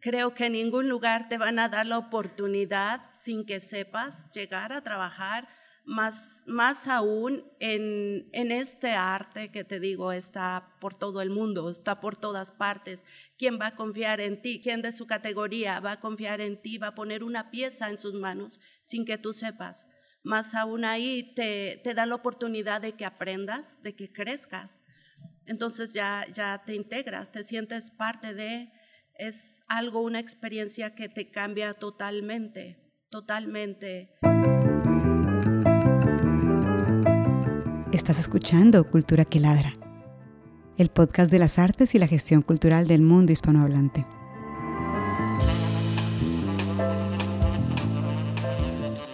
Creo que en ningún lugar te van a dar la oportunidad sin que sepas llegar a trabajar más, más aún en, en, este arte que te digo está por todo el mundo, está por todas partes. ¿Quién va a confiar en ti? ¿Quién de su categoría va a confiar en ti? Va a poner una pieza en sus manos sin que tú sepas. Más aún ahí te, te da la oportunidad de que aprendas, de que crezcas. Entonces ya, ya te integras, te sientes parte de es algo, una experiencia que te cambia totalmente, totalmente. Estás escuchando Cultura que Ladra, el podcast de las artes y la gestión cultural del mundo hispanohablante.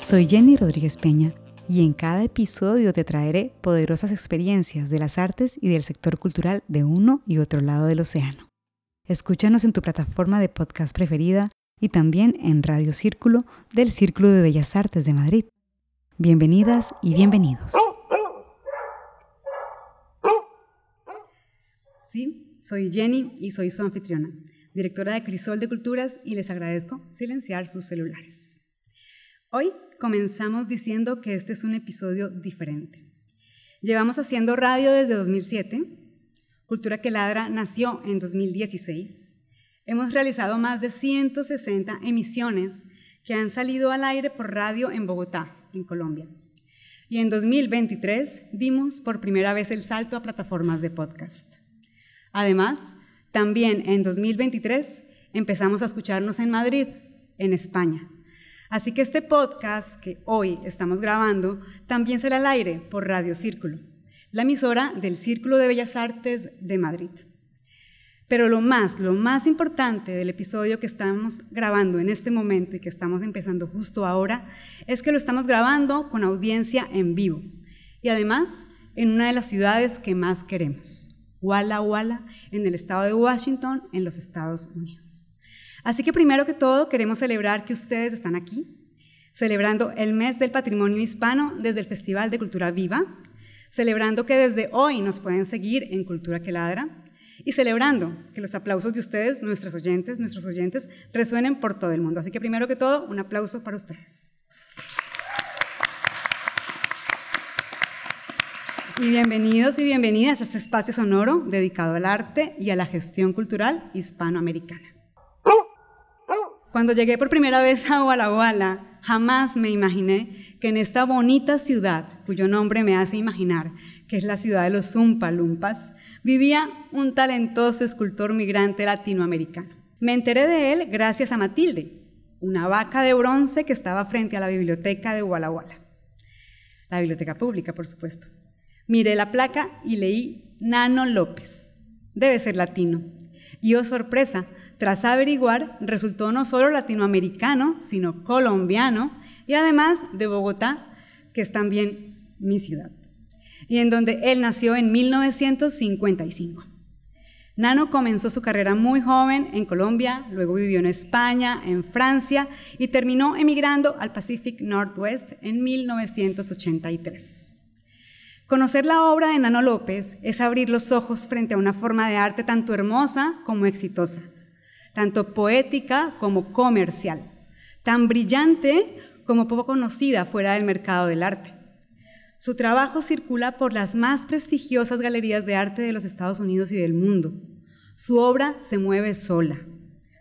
Soy Jenny Rodríguez Peña y en cada episodio te traeré poderosas experiencias de las artes y del sector cultural de uno y otro lado del océano. Escúchanos en tu plataforma de podcast preferida y también en Radio Círculo del Círculo de Bellas Artes de Madrid. Bienvenidas y bienvenidos. Sí, soy Jenny y soy su anfitriona, directora de Crisol de Culturas y les agradezco silenciar sus celulares. Hoy comenzamos diciendo que este es un episodio diferente. Llevamos haciendo radio desde 2007 Cultura que Ladra nació en 2016. Hemos realizado más de 160 emisiones que han salido al aire por radio en Bogotá, en Colombia. Y en 2023 dimos por primera vez el salto a plataformas de podcast. Además, también en 2023 empezamos a escucharnos en Madrid, en España. Así que este podcast que hoy estamos grabando también será al aire por Radio Círculo la emisora del Círculo de Bellas Artes de Madrid. Pero lo más, lo más importante del episodio que estamos grabando en este momento y que estamos empezando justo ahora es que lo estamos grabando con audiencia en vivo y además en una de las ciudades que más queremos, Walla Walla, en el estado de Washington, en los Estados Unidos. Así que primero que todo queremos celebrar que ustedes están aquí, celebrando el mes del patrimonio hispano desde el Festival de Cultura Viva, celebrando que desde hoy nos pueden seguir en Cultura que Ladra y celebrando que los aplausos de ustedes, nuestros oyentes, nuestros oyentes, resuenen por todo el mundo. Así que primero que todo, un aplauso para ustedes. Y bienvenidos y bienvenidas a este espacio sonoro dedicado al arte y a la gestión cultural hispanoamericana. Cuando llegué por primera vez a Walla jamás me imaginé que en esta bonita ciudad, cuyo nombre me hace imaginar que es la ciudad de los Zumpalumpas, vivía un talentoso escultor migrante latinoamericano. Me enteré de él gracias a Matilde, una vaca de bronce que estaba frente a la biblioteca de Walla La biblioteca pública, por supuesto. Miré la placa y leí Nano López. Debe ser latino. Y oh sorpresa, tras averiguar, resultó no solo latinoamericano, sino colombiano y además de Bogotá, que es también mi ciudad, y en donde él nació en 1955. Nano comenzó su carrera muy joven en Colombia, luego vivió en España, en Francia y terminó emigrando al Pacific Northwest en 1983. Conocer la obra de Nano López es abrir los ojos frente a una forma de arte tanto hermosa como exitosa tanto poética como comercial, tan brillante como poco conocida fuera del mercado del arte. Su trabajo circula por las más prestigiosas galerías de arte de los Estados Unidos y del mundo. Su obra se mueve sola.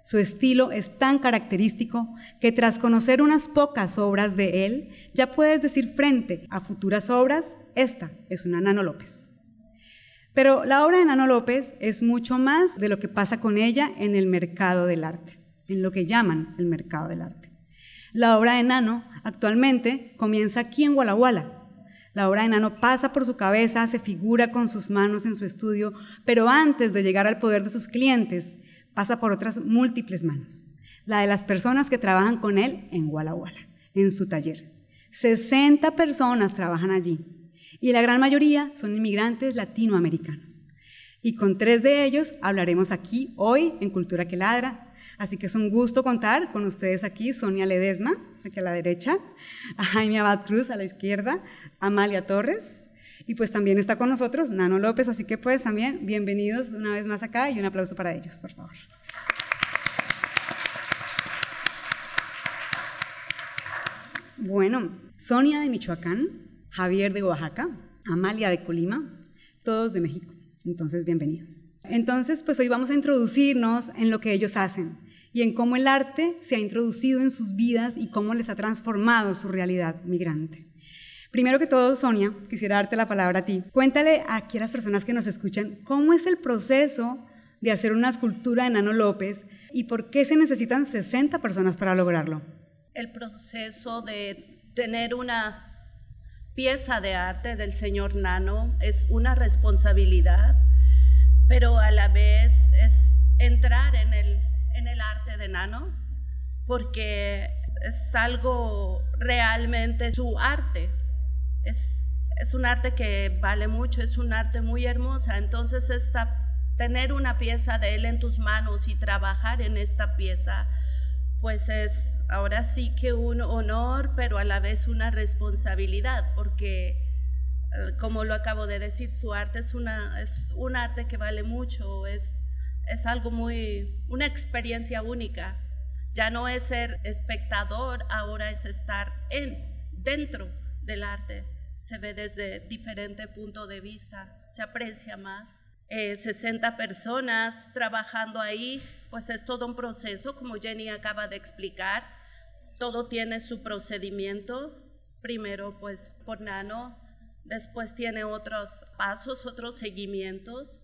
Su estilo es tan característico que tras conocer unas pocas obras de él, ya puedes decir frente a futuras obras, esta es una Nano López. Pero la obra de Nano López es mucho más de lo que pasa con ella en el mercado del arte, en lo que llaman el mercado del arte. La obra de Nano actualmente comienza aquí en Walla La obra de Nano pasa por su cabeza, se figura con sus manos en su estudio, pero antes de llegar al poder de sus clientes, pasa por otras múltiples manos. La de las personas que trabajan con él en Walla en su taller. 60 personas trabajan allí y la gran mayoría son inmigrantes latinoamericanos. Y con tres de ellos hablaremos aquí hoy en Cultura que Ladra. Así que es un gusto contar con ustedes aquí, Sonia Ledesma, aquí a la derecha, a Jaime Abad Cruz a la izquierda, Amalia Torres, y pues también está con nosotros Nano López, así que pues también bienvenidos una vez más acá y un aplauso para ellos, por favor. Bueno, Sonia de Michoacán, Javier de Oaxaca, Amalia de Colima, todos de México. Entonces, bienvenidos. Entonces, pues hoy vamos a introducirnos en lo que ellos hacen y en cómo el arte se ha introducido en sus vidas y cómo les ha transformado su realidad migrante. Primero que todo, Sonia, quisiera darte la palabra a ti. Cuéntale a las personas que nos escuchan cómo es el proceso de hacer una escultura de Nano López y por qué se necesitan 60 personas para lograrlo. El proceso de tener una pieza de arte del señor Nano es una responsabilidad, pero a la vez es entrar en el, en el arte de Nano, porque es algo realmente su arte. Es, es un arte que vale mucho, es un arte muy hermosa. Entonces, esta, tener una pieza de él en tus manos y trabajar en esta pieza pues es ahora sí que un honor, pero a la vez una responsabilidad, porque eh, como lo acabo de decir, su arte es, una, es un arte que vale mucho, es, es algo muy, una experiencia única. Ya no es ser espectador, ahora es estar en, dentro del arte. Se ve desde diferente punto de vista, se aprecia más. 60 eh, personas trabajando ahí, pues es todo un proceso, como Jenny acaba de explicar. Todo tiene su procedimiento. Primero, pues por nano, después tiene otros pasos, otros seguimientos.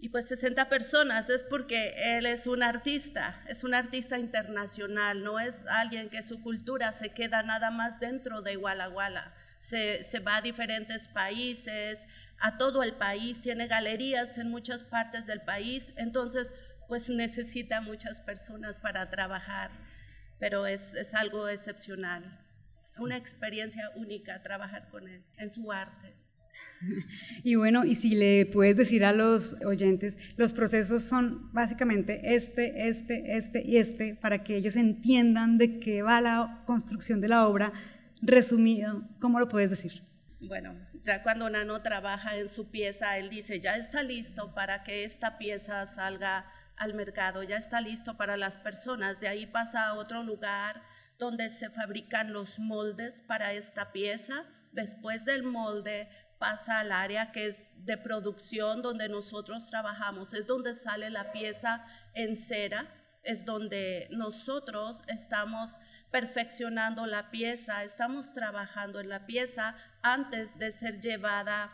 Y pues 60 personas es porque él es un artista, es un artista internacional, no es alguien que su cultura se queda nada más dentro de Iguala Se, se va a diferentes países, a todo el país, tiene galerías en muchas partes del país, entonces pues necesita muchas personas para trabajar, pero es, es algo excepcional, una experiencia única trabajar con él en su arte. Y bueno, y si le puedes decir a los oyentes, los procesos son básicamente este, este, este y este, para que ellos entiendan de qué va la construcción de la obra, resumido, ¿cómo lo puedes decir? Bueno, ya cuando Nano trabaja en su pieza, él dice, ya está listo para que esta pieza salga al mercado, ya está listo para las personas. De ahí pasa a otro lugar donde se fabrican los moldes para esta pieza. Después del molde pasa al área que es de producción donde nosotros trabajamos, es donde sale la pieza en cera, es donde nosotros estamos perfeccionando la pieza, estamos trabajando en la pieza antes de ser llevada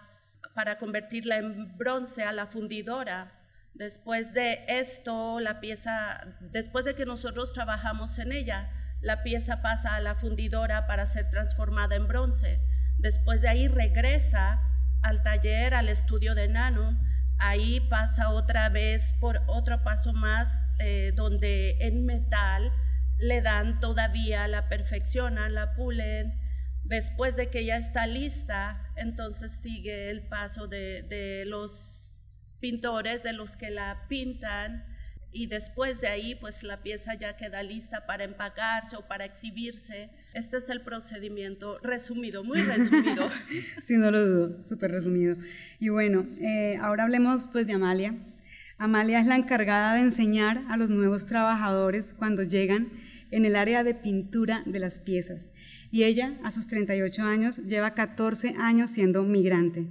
para convertirla en bronce a la fundidora. Después de esto, la pieza, después de que nosotros trabajamos en ella, la pieza pasa a la fundidora para ser transformada en bronce. Después de ahí regresa al taller, al estudio de Nano. Ahí pasa otra vez por otro paso más, eh, donde en metal le dan todavía, la perfeccionan, la pulen. Después de que ya está lista, entonces sigue el paso de, los pintores, de los que la pintan, y después de ahí, pues la pieza ya queda lista para empacarse o para exhibirse. Este es el procedimiento resumido, muy resumido. sí, no lo dudo, súper resumido. Y bueno, eh, ahora hablemos pues de Amalia. Amalia es la encargada de enseñar a los nuevos trabajadores cuando llegan en el área de pintura de las piezas. Y ella, a sus 38 años, lleva 14 años siendo migrante.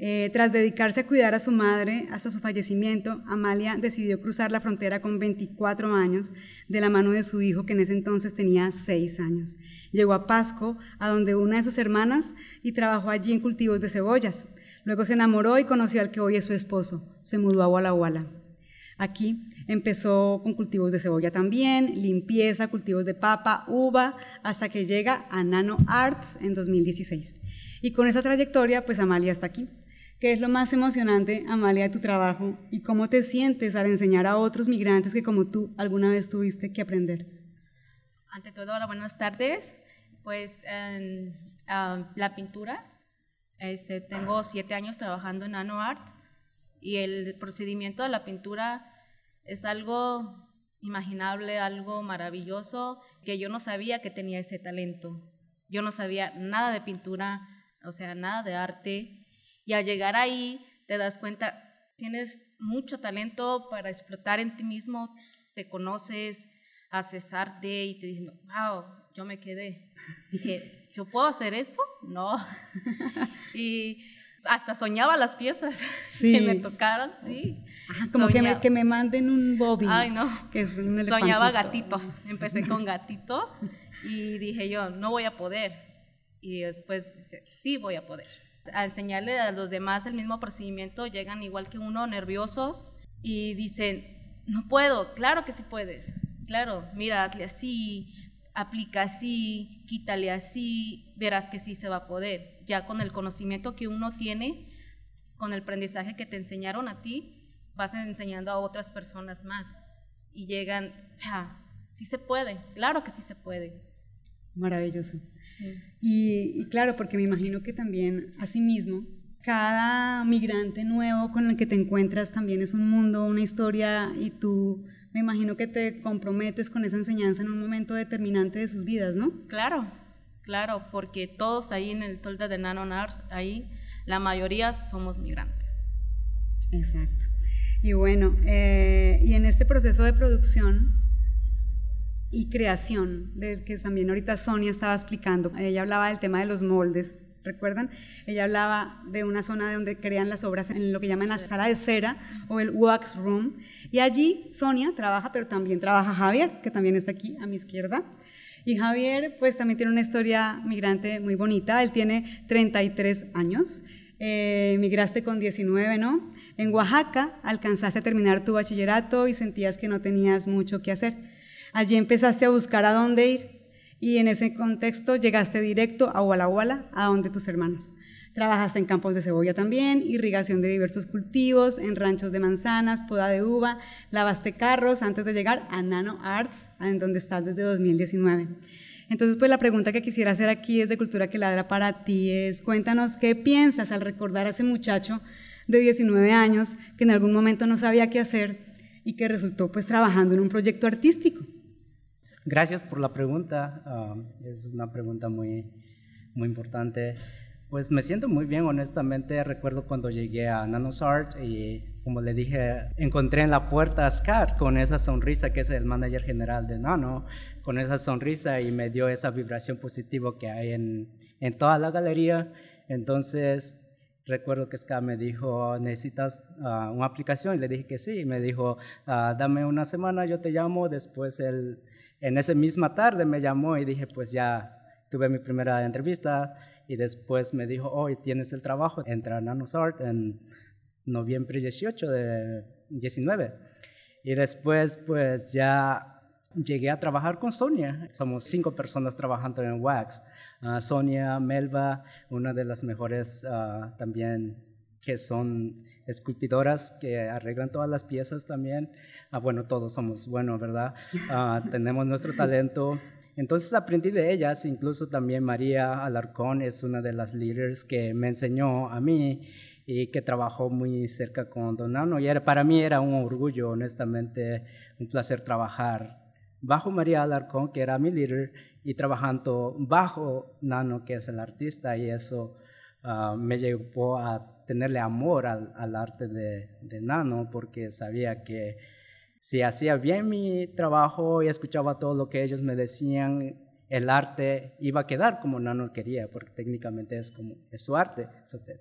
Eh, tras dedicarse a cuidar a su madre hasta su fallecimiento, Amalia decidió cruzar la frontera con 24 años de la mano de su hijo, que en ese entonces tenía 6 años. Llegó a Pasco, a donde una de sus hermanas, y trabajó allí en cultivos de cebollas. Luego se enamoró y conoció al que hoy es su esposo. Se mudó a Walla Walla. Aquí empezó con cultivos de cebolla también, limpieza, cultivos de papa, uva, hasta que llega a Nano Arts en 2016. Y con esa trayectoria, pues Amalia está aquí. ¿Qué es lo más emocionante, Amalia, de tu trabajo y cómo te sientes al enseñar a otros migrantes que como tú alguna vez tuviste que aprender? Ante todo, hola, buenas tardes. Pues ah, la pintura, este, tengo siete años trabajando en Nano Art y el procedimiento de la pintura es algo imaginable, algo maravilloso, que yo no sabía que tenía ese talento. Yo no sabía nada de pintura, o sea, nada de arte. Y al llegar ahí te das cuenta, tienes mucho talento para explotar en ti mismo, te conoces, a cesarte y te diciendo, wow, yo me quedé. Dije, ¿yo puedo hacer esto? No. y hasta soñaba las piezas que me tocaran, sí. como que me, que me, manden un bobby. Ay, no. Que es un Soñaba gatitos. Empecé con gatitos y dije yo, no voy a poder. Y después sí voy a poder. A enseñarle a los demás el mismo procedimiento, llegan igual que uno, nerviosos, y dicen, no puedo, claro que sí puedes, claro, mira, hazle así, aplica así, quítale así, verás que sí se va a poder. Ya con el conocimiento que uno tiene, con el aprendizaje que te enseñaron a ti, vas enseñando a otras personas más. Y llegan, o sea, sí se puede, claro que sí se puede. Maravilloso. Y, y, claro, porque me imagino que también, asimismo, cada migrante nuevo con el que te encuentras también es un mundo, una historia, y tú me imagino que te comprometes con esa enseñanza en un momento determinante de sus vidas, ¿no? Claro, claro, porque todos ahí en el tolda de Nanonars, ahí la mayoría somos migrantes. Exacto. Y bueno, eh, y en este proceso de producción y creación, del que también ahorita Sonia estaba explicando, ella hablaba del tema de los moldes ¿recuerdan? Ella hablaba de una zona donde crean las obras en lo que llaman la sala de cera o el wax room. Y allí Sonia trabaja, pero también trabaja Javier, que también está aquí a mi izquierda. Y Javier, pues también tiene una historia migrante muy bonita. Él tiene 33 años. Eh, migraste con 19, ¿no? En Oaxaca alcanzaste a terminar tu bachillerato y sentías que no tenías mucho que hacer. Allí empezaste a buscar a dónde ir y en ese contexto llegaste directo a Walla Walla, a donde tus hermanos. Trabajaste en campos de cebolla también, irrigación de diversos cultivos, en ranchos de manzanas, poda de uva, lavaste carros antes de llegar a Nano Arts, en donde estás desde 2019. Entonces, pues la pregunta que quisiera hacer aquí es de Cultura que Ladra para ti es, cuéntanos qué piensas al recordar a ese muchacho de 19 años que en algún momento no sabía qué hacer y que resultó pues trabajando en un proyecto artístico. Gracias por la pregunta. Ah, es una pregunta muy, muy importante. Pues me siento muy bien, honestamente. Recuerdo cuando llegué a Nanosart y, como le dije, encontré en la puerta a Scott con esa sonrisa, que es el manager general de Nano, con esa sonrisa y me dio esa vibración positiva que hay en, en toda la galería. Entonces, recuerdo que Scott me dijo, ¿necesitas ah, una aplicación? Y le dije que sí. Y me dijo, ah, dame una semana, yo te llamo. Después él en esa misma tarde me llamó y dije, pues ya tuve mi primera entrevista y después me dijo, hoy tienes el trabajo, entra a NanoSort en noviembre 18 de 19. Y después pues ya llegué a trabajar con Sonia. Somos cinco personas trabajando en Wax. Ah, Sonia, Melba, una de las mejores uh, también que son esculpidoras que arreglan todas las piezas también. Ah, bueno, todos somos buenos, ¿verdad? Ah, tenemos nuestro talento. Entonces aprendí de ellas, incluso también María Alarcón es una de las líderes que me enseñó a mí y que trabajó muy cerca con Don Nano. Y era, para mí era un orgullo, honestamente, un placer trabajar bajo María Alarcón, que era mi líder, y trabajando bajo Nano, que es el artista, y eso uh, me llevó a tenerle amor al, al arte de, de, Nano, porque sabía que si hacía bien mi trabajo y escuchaba todo lo que ellos me decían, el arte iba a quedar como Nano quería, porque técnicamente es, como, es su arte,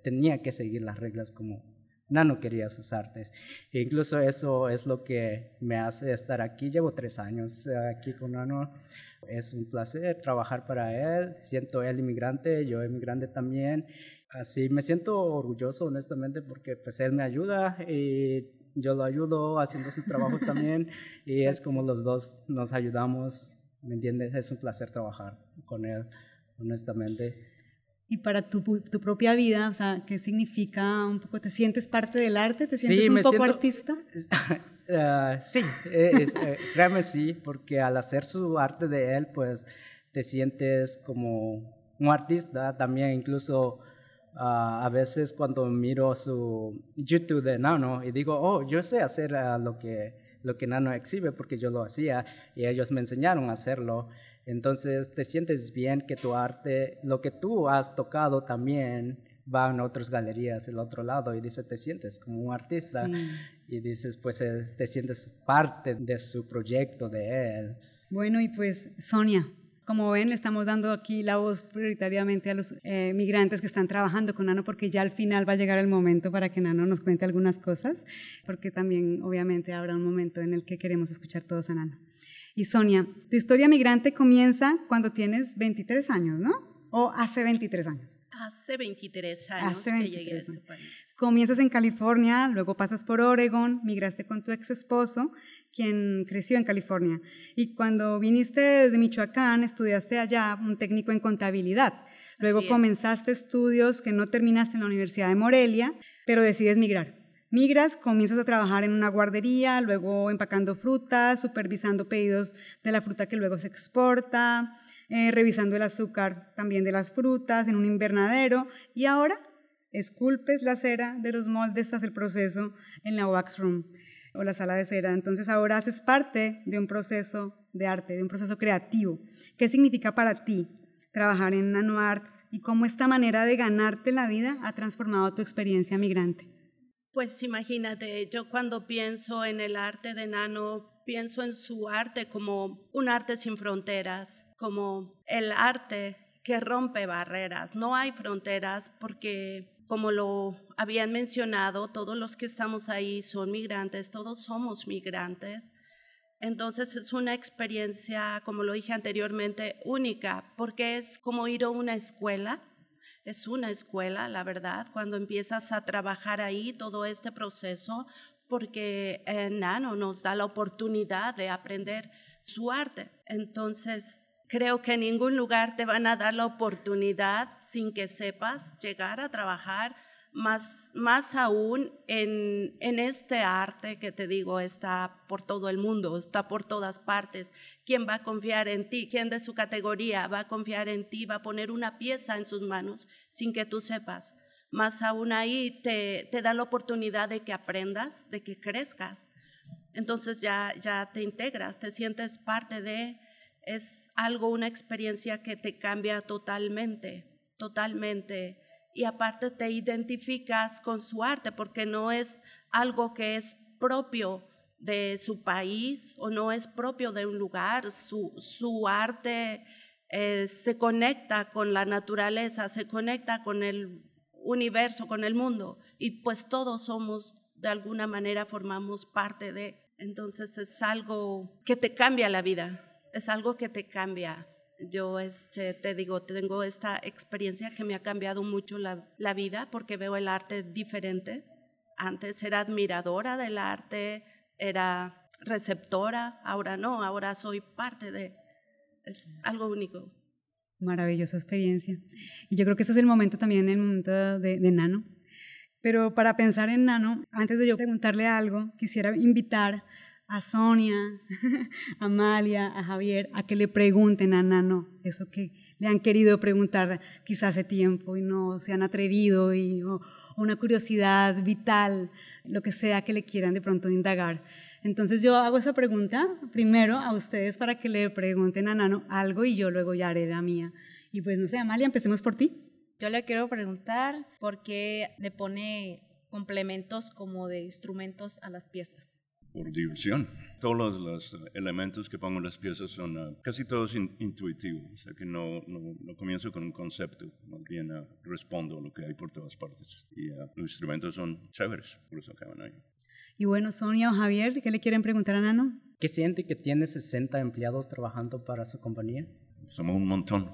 tenía que seguir las reglas como Nano quería sus artes. E incluso eso es lo que me hace estar aquí. Llevo tres años eh, aquí con Nano. Es un placer trabajar para él. Siento él inmigrante, yo inmigrante también. Así me siento orgulloso, honestamente, porque pues él me ayuda y yo lo ayudo haciendo sus trabajos también y es como los dos nos ayudamos, ¿me entiendes? Es un placer trabajar con él, honestamente. Y para tu, tu propia vida, o sea, ¿qué significa un poco? ¿Te sientes parte del arte? ¿Te sientes un poco artista? Uh, sí, es, eh, créame sí, porque al hacer su arte de él, pues te sientes como un artista también, incluso Ah, a veces cuando miro su YouTube de Nano y digo, oh, yo sé hacer ah, lo, que, lo que Nano exhibe porque yo lo hacía y ellos me enseñaron a hacerlo. Entonces te sientes bien que tu arte, lo que tú has tocado también va en otras galerías el otro lado y dice, te sientes como un artista y dices, pues te sientes parte de su proyecto, de él. Bueno, y pues Sonia, como ven, le estamos dando aquí la voz prioritariamente a los eh, migrantes que están trabajando con Nano, porque ya al final va a llegar el momento para que Nano nos cuente algunas cosas, porque también obviamente habrá un momento en el que queremos escuchar todos a Nano. Y Sonia, tu historia migrante comienza cuando tienes 23 años, ¿no? ¿O hace 23 años? Hace 23 años que llegué a este país. Comienzas en California, luego pasas por Oregon, migraste con tu ex esposo, quien creció en California. Y cuando viniste desde Michoacán, estudiaste allá un técnico en contabilidad. Luego comenzaste estudios que no terminaste en la Universidad de Morelia, pero decides migrar. Migras, comienzas a trabajar en una guardería, luego empacando frutas, supervisando pedidos de la fruta que luego se exporta, eh, revisando el azúcar también de las frutas en un invernadero y ahora esculpes la cera de los moldes hasta el proceso en la wax room o la sala de cera. Entonces ahora haces parte de un proceso de arte, de un proceso creativo. ¿Qué significa para ti trabajar en Nano Arts y cómo esta manera de ganarte la vida ha transformado tu experiencia migrante? Pues imagínate, yo cuando pienso en el arte de Nano, pienso en su arte como un arte sin fronteras, como el arte que rompe barreras. No hay fronteras porque, como lo habían mencionado, todos los que estamos ahí son migrantes, todos somos migrantes. Entonces es una experiencia, como lo dije anteriormente, única, porque es como ir a una escuela. Es una escuela, la verdad, cuando empiezas a trabajar ahí todo este proceso, porque Nano nos da la oportunidad de aprender su arte. Entonces, Creo que en ningún lugar te van a dar la oportunidad sin que sepas llegar a trabajar, más, más aún en, en este arte que te digo está por todo el mundo, está por todas partes. ¿Quién va a confiar en ti? ¿Quién de su categoría va a confiar en ti? Va a poner una pieza en sus manos sin que tú sepas. Más aún ahí te, te da la oportunidad de que aprendas, de que crezcas. Entonces ya, ya te integras, te sientes parte de es algo, una experiencia que te cambia totalmente, totalmente. Y aparte te identificas con su arte porque no es algo que es propio de su país o no es propio de un lugar. Su, su arte eh, se conecta con la naturaleza, se conecta con el universo, con el mundo. Y pues todos somos, de alguna manera, formamos parte de. Entonces es algo que te cambia la vida es algo que te cambia. Yo este, te digo, tengo esta experiencia que me ha cambiado mucho la, la vida porque veo el arte diferente. Antes era admiradora del arte, era receptora, ahora no, ahora soy parte de... Es algo único. Maravillosa experiencia. Y yo creo que ese es el momento también, el momento de, de Nano. Pero para pensar en Nano, antes de yo preguntarle algo, quisiera invitar a Sonia, a Amalia, a Javier, a que le pregunten a Nano eso que le han querido preguntar quizás hace tiempo y no se han atrevido, y, o, una curiosidad vital, lo que sea que le quieran de pronto indagar. Entonces yo hago esa pregunta primero a ustedes para que le pregunten a Nano algo y yo luego ya haré la mía. Y pues no sé, Amalia, empecemos por ti. Yo le quiero preguntar por qué le pone complementos como de instrumentos a las piezas por diversión. Todos los, elementos que pongo en las piezas son ah, casi todos intuitivos, o sea que no, no, comienzo con un concepto, más bien uh, respondo a lo que hay por todas partes. Y ah, los instrumentos son chéveres, por eso acaban ahí. Y bueno, Sonia o Javier, ¿qué le quieren preguntar a Nano? ¿Qué siente que tiene 60 empleados trabajando para su compañía? Somos un montón.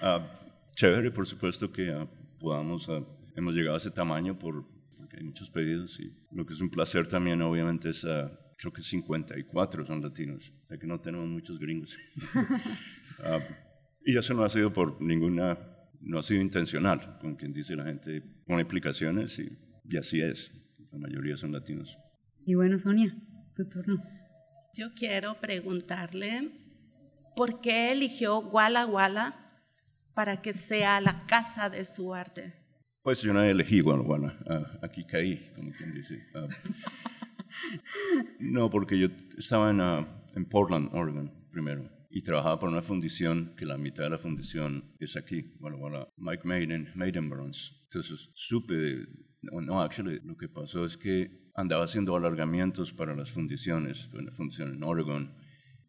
chévere, por supuesto que podamos, hemos llegado a ese tamaño por hay muchos pedidos y lo que es un placer también obviamente es, uh, creo que 54 son latinos, o sea que no tenemos muchos gringos. uh, y eso no ha sido por ninguna, no ha sido intencional, como quien dice la gente, con explicaciones y, y así es, la mayoría son latinos. Y bueno, Sonia, tu turno. Yo quiero preguntarle, ¿por qué eligió Walla Walla para que sea la casa de su arte? Pues yo no elegí bueno, aquí caí, como quien dice. No, porque yo estaba en, Portland, Oregon, primero, y trabajaba por una fundición que la mitad de la fundición es aquí, bueno, bueno, Mike Maiden, Maiden Burns. Entonces supe, no, no, actually, lo que pasó es que andaba haciendo alargamientos para las fundiciones, una fundición en Oregon,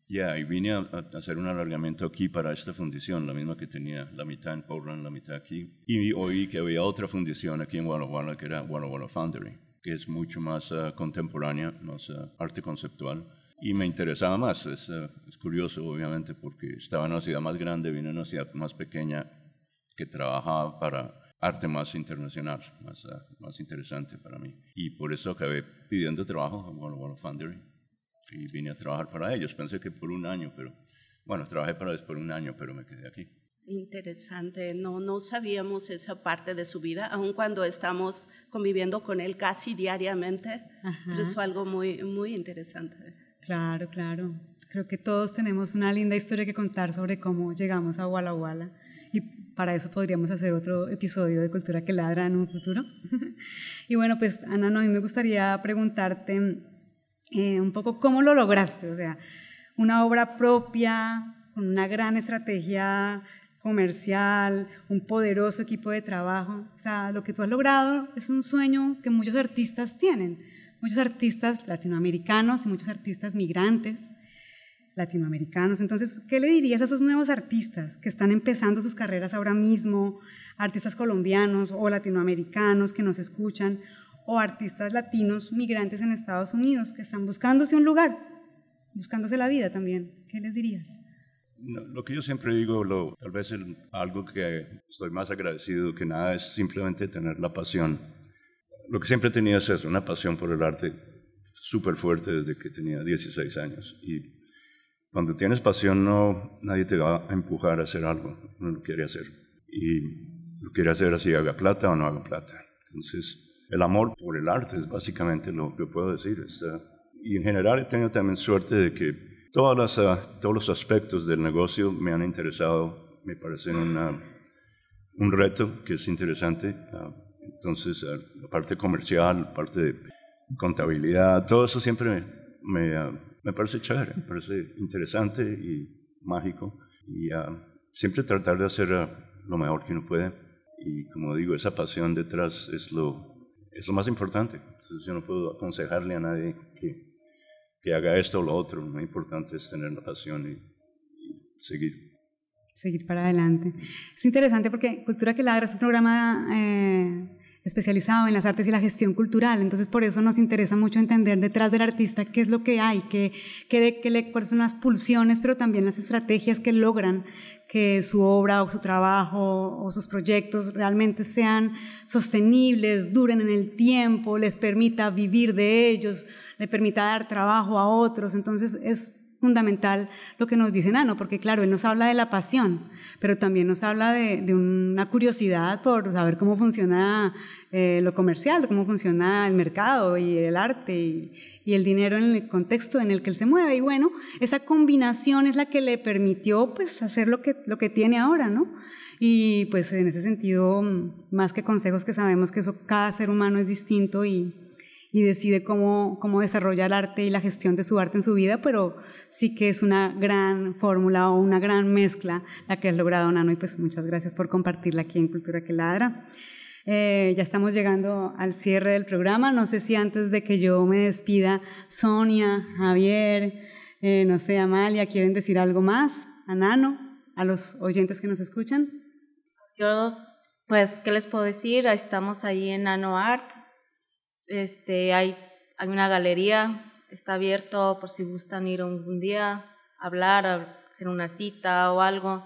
Ya, y vine a, hacer un alargamiento aquí para esta fundición, la misma que tenía la mitad en Portland, la mitad aquí. Y oí que había otra fundición aquí en Walla Walla, que era Walla Walla Foundry, que es mucho más uh, contemporánea, más uh, arte conceptual. Y me interesaba más. Es, uh, es, curioso, obviamente, porque estaba en una ciudad más grande, vine a una ciudad más pequeña que trabajaba para arte más internacional, más, más interesante para mí. Y por eso acabé pidiendo trabajo en Walla Walla Foundry y vine a trabajar para ellos. Pensé que por un año, pero bueno, trabajé para ellos por un año, pero me quedé aquí. Interesante, no, no sabíamos esa parte de su vida, aun cuando estamos conviviendo con él casi diariamente, pero es algo muy, muy interesante. Claro, claro. Creo que todos tenemos una linda historia que contar sobre cómo llegamos a Walla Walla y para eso podríamos hacer otro episodio de Cultura que Ladra en un futuro. y bueno, pues Ana, no, a mí me gustaría preguntarte eh, un poco cómo lo lograste, o sea, una obra propia, con una gran estrategia comercial, un poderoso equipo de trabajo. O sea, lo que tú has logrado es un sueño que muchos artistas tienen, muchos artistas latinoamericanos y muchos artistas migrantes latinoamericanos. Entonces, ¿qué le dirías a esos nuevos artistas que están empezando sus carreras ahora mismo, artistas colombianos o latinoamericanos que nos escuchan, o artistas latinos migrantes en Estados Unidos que están buscándose un lugar, buscándose la vida también. ¿Qué les dirías? lo que yo siempre digo, lo, tal vez algo que estoy más agradecido que nada es simplemente tener la pasión. Lo que siempre tenía es eso, una pasión por el arte súper fuerte desde que tenía 16 años. Y cuando tienes pasión, no, nadie te va a empujar a hacer algo, uno lo quiere hacer. Y lo quiere hacer así, haga plata o no haga plata. Entonces, el amor por el arte es básicamente lo que puedo decir. y en general he tenido también suerte de que todas las, ah, todos los aspectos del negocio me han interesado, me parecen un reto que es interesante. Ah, entonces, ah, la parte comercial, la parte de contabilidad, todo eso siempre me, me, parece chévere, me parece interesante y mágico. Y siempre tratar de hacer lo mejor que uno puede. Y como digo, esa pasión detrás es lo, es lo más importante. Yo no puedo aconsejarle a nadie que, que haga esto o lo otro. Lo importante es tener la pasión y, seguir. Seguir para adelante. Es interesante porque Cultura que Ladra es un programa eh, especializado en las artes y la gestión cultural. Entonces, por eso nos interesa mucho entender detrás del artista qué es lo que hay, qué, qué, qué, cuáles son las pulsiones, pero también las estrategias que logran que su obra o su trabajo o sus proyectos realmente sean sostenibles, duren en el tiempo, les permita vivir de ellos, le permita dar trabajo a otros. Entonces, es fundamental lo que nos dice Nano, porque claro, él nos habla de la pasión, pero también nos habla de, una curiosidad por saber cómo funciona eh, lo comercial, cómo funciona el mercado y el arte y, el dinero en el contexto en el que él se mueve. Y bueno, esa combinación es la que le permitió pues hacer lo que, lo que tiene ahora, ¿no? Y pues en ese sentido, más que consejos que sabemos que eso cada ser humano es distinto y, y decide cómo, cómo desarrollar el arte y la gestión de su arte en su vida, pero sí que es una gran fórmula o una gran mezcla la que has logrado, Nano, y pues muchas gracias por compartirla aquí en Cultura que Ladra. Eh, ya estamos llegando al cierre del programa. No sé si antes de que yo me despida, Sonia, Javier, eh, no sé, Amalia, ¿quieren decir algo más? A Nano, a los oyentes que nos escuchan. Yo, pues, ¿qué les puedo decir? Estamos ahí en Nano Art, este, hay, hay una galería, está abierto por si gustan ir un, día, hablar, hacer una cita o algo,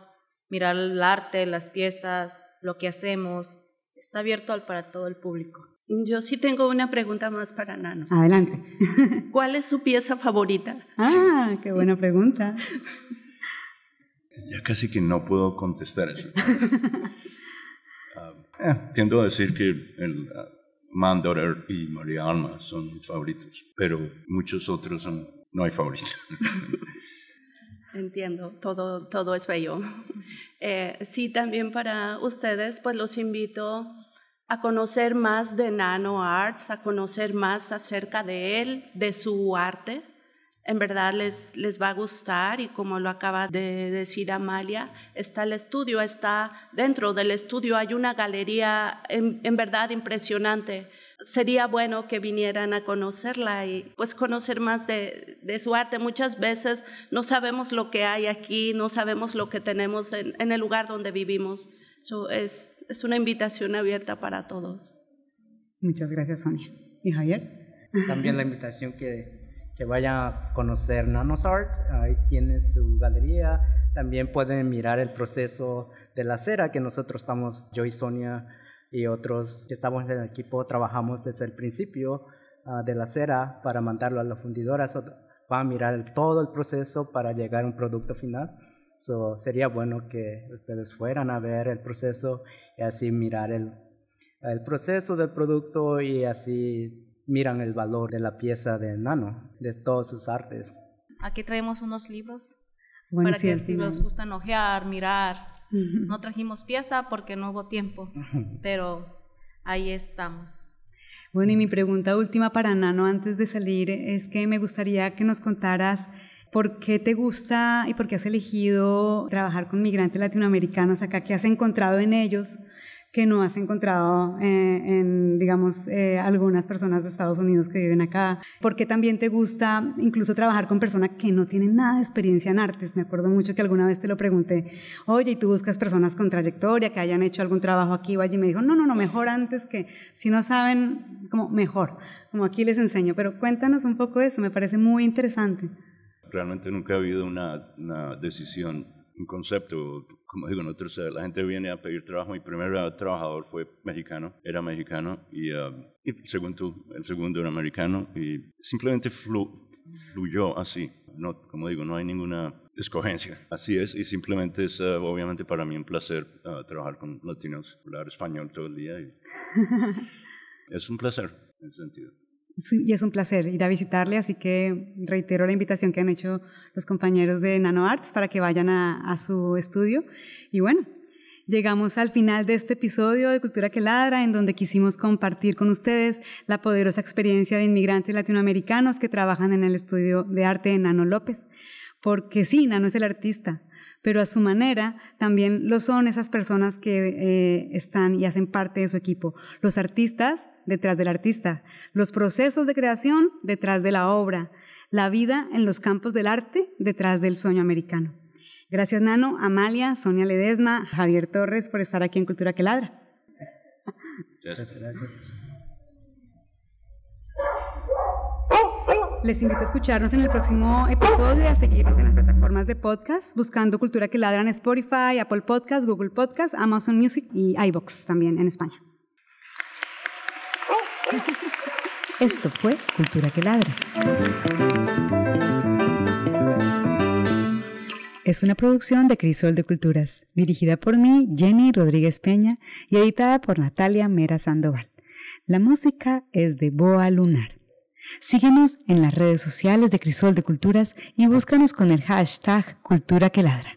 mirar el arte, las piezas, lo que hacemos. Está abierto para todo el público. Yo sí tengo una pregunta más para Nano. Adelante. ¿Cuál es su pieza favorita? Ah, qué buena pregunta. Ya casi que no puedo contestar eso. uh, tiendo a decir que el, ah, Mandor y María Alma son mis favoritos, pero muchos otros son, no hay favoritos. Entiendo, todo, todo es bello. Eh, sí, también para ustedes, pues los invito a conocer más de Nano Arts, a conocer más acerca de él, de su arte en verdad les, les va a gustar y como lo acaba de decir Amalia, está el estudio, está dentro del estudio, hay una galería en, verdad impresionante. sería bueno que vinieran a conocerla y pues conocer más de, su arte. Muchas veces no sabemos lo que hay aquí, no sabemos lo que tenemos en, el lugar donde vivimos. es, es una invitación abierta para todos. Muchas gracias, Sonia. ¿Y Javier? También la invitación que, que vaya a conocer Nanos Art. Ahí tiene su galería. También pueden mirar el proceso de la cera que nosotros estamos, yo y Sonia, y otros que estamos en el equipo trabajamos desde el principio ah, de la cera para mandarlo a la fundidora. va a mirar todo el proceso para llegar a un producto final. So, sería bueno que ustedes fueran a ver el proceso y así mirar el, el proceso del producto y así miran el valor de la pieza de Nano, de todos sus artes. Aquí traemos unos libros para que si los gustan ojear, mirar, no trajimos pieza porque no hubo tiempo, pero ahí estamos. Bueno, y mi pregunta última para Nano antes de salir es que me gustaría que nos contaras por qué te gusta y por qué has elegido trabajar con migrantes latinoamericanos acá, qué has encontrado en ellos que no has encontrado eh, en, digamos, eh, algunas personas de Estados Unidos que viven acá? ¿Por qué también te gusta incluso trabajar con personas que no tienen nada de experiencia en artes? Me acuerdo mucho que alguna vez te lo pregunté, oye, ¿y tú buscas personas con trayectoria, que hayan hecho algún trabajo aquí o allí? Me dijo, no, no, no, mejor antes que, si no saben, como mejor, como aquí les enseño. Pero cuéntanos un poco eso, me parece muy interesante. Realmente nunca ha habido una decisión un concepto, como digo, nosotros, la gente viene a pedir trabajo, mi primer trabajador fue mexicano, era mexicano, y, um, el, segundo, el segundo era americano, y simplemente fluyó así. No, como digo, no hay ninguna escogencia. Así es, y simplemente es uh, obviamente para mí un placer uh, trabajar con latinos, hablar español todo el día. Y es un placer en ese sentido y es un placer ir a visitarle, así que reitero la invitación que han hecho los compañeros de Nano Arts para que vayan a, su estudio. Y bueno, llegamos al final de este episodio de Cultura que Ladra, en donde quisimos compartir con ustedes la poderosa experiencia de inmigrantes latinoamericanos que trabajan en el estudio de arte de Nano López. Porque sí, Nano es el artista, pero a su manera también lo son esas personas que eh, están y hacen parte de su equipo. Los artistas detrás del artista, los procesos de creación detrás de la obra, la vida en los campos del arte detrás del sueño americano. Gracias Nano, Amalia, Sonia Ledesma, Javier Torres por estar aquí en Cultura que Ladra. Muchas gracias. Les invito a escucharnos en el próximo episodio y a seguirnos en las plataformas de podcast, buscando Cultura que Ladra en Spotify, Apple Podcast, Google Podcast, Amazon Music y iBox también en España. Esto fue Cultura que Ladra. Es una producción de Crisol de Culturas, dirigida por mí, Jenny Rodríguez Peña, y editada por Natalia Mera Sandoval. La música es de Boa Lunar. Síguenos en las redes sociales de Crisol de Culturas y búscanos con el hashtag Cultura que Ladra.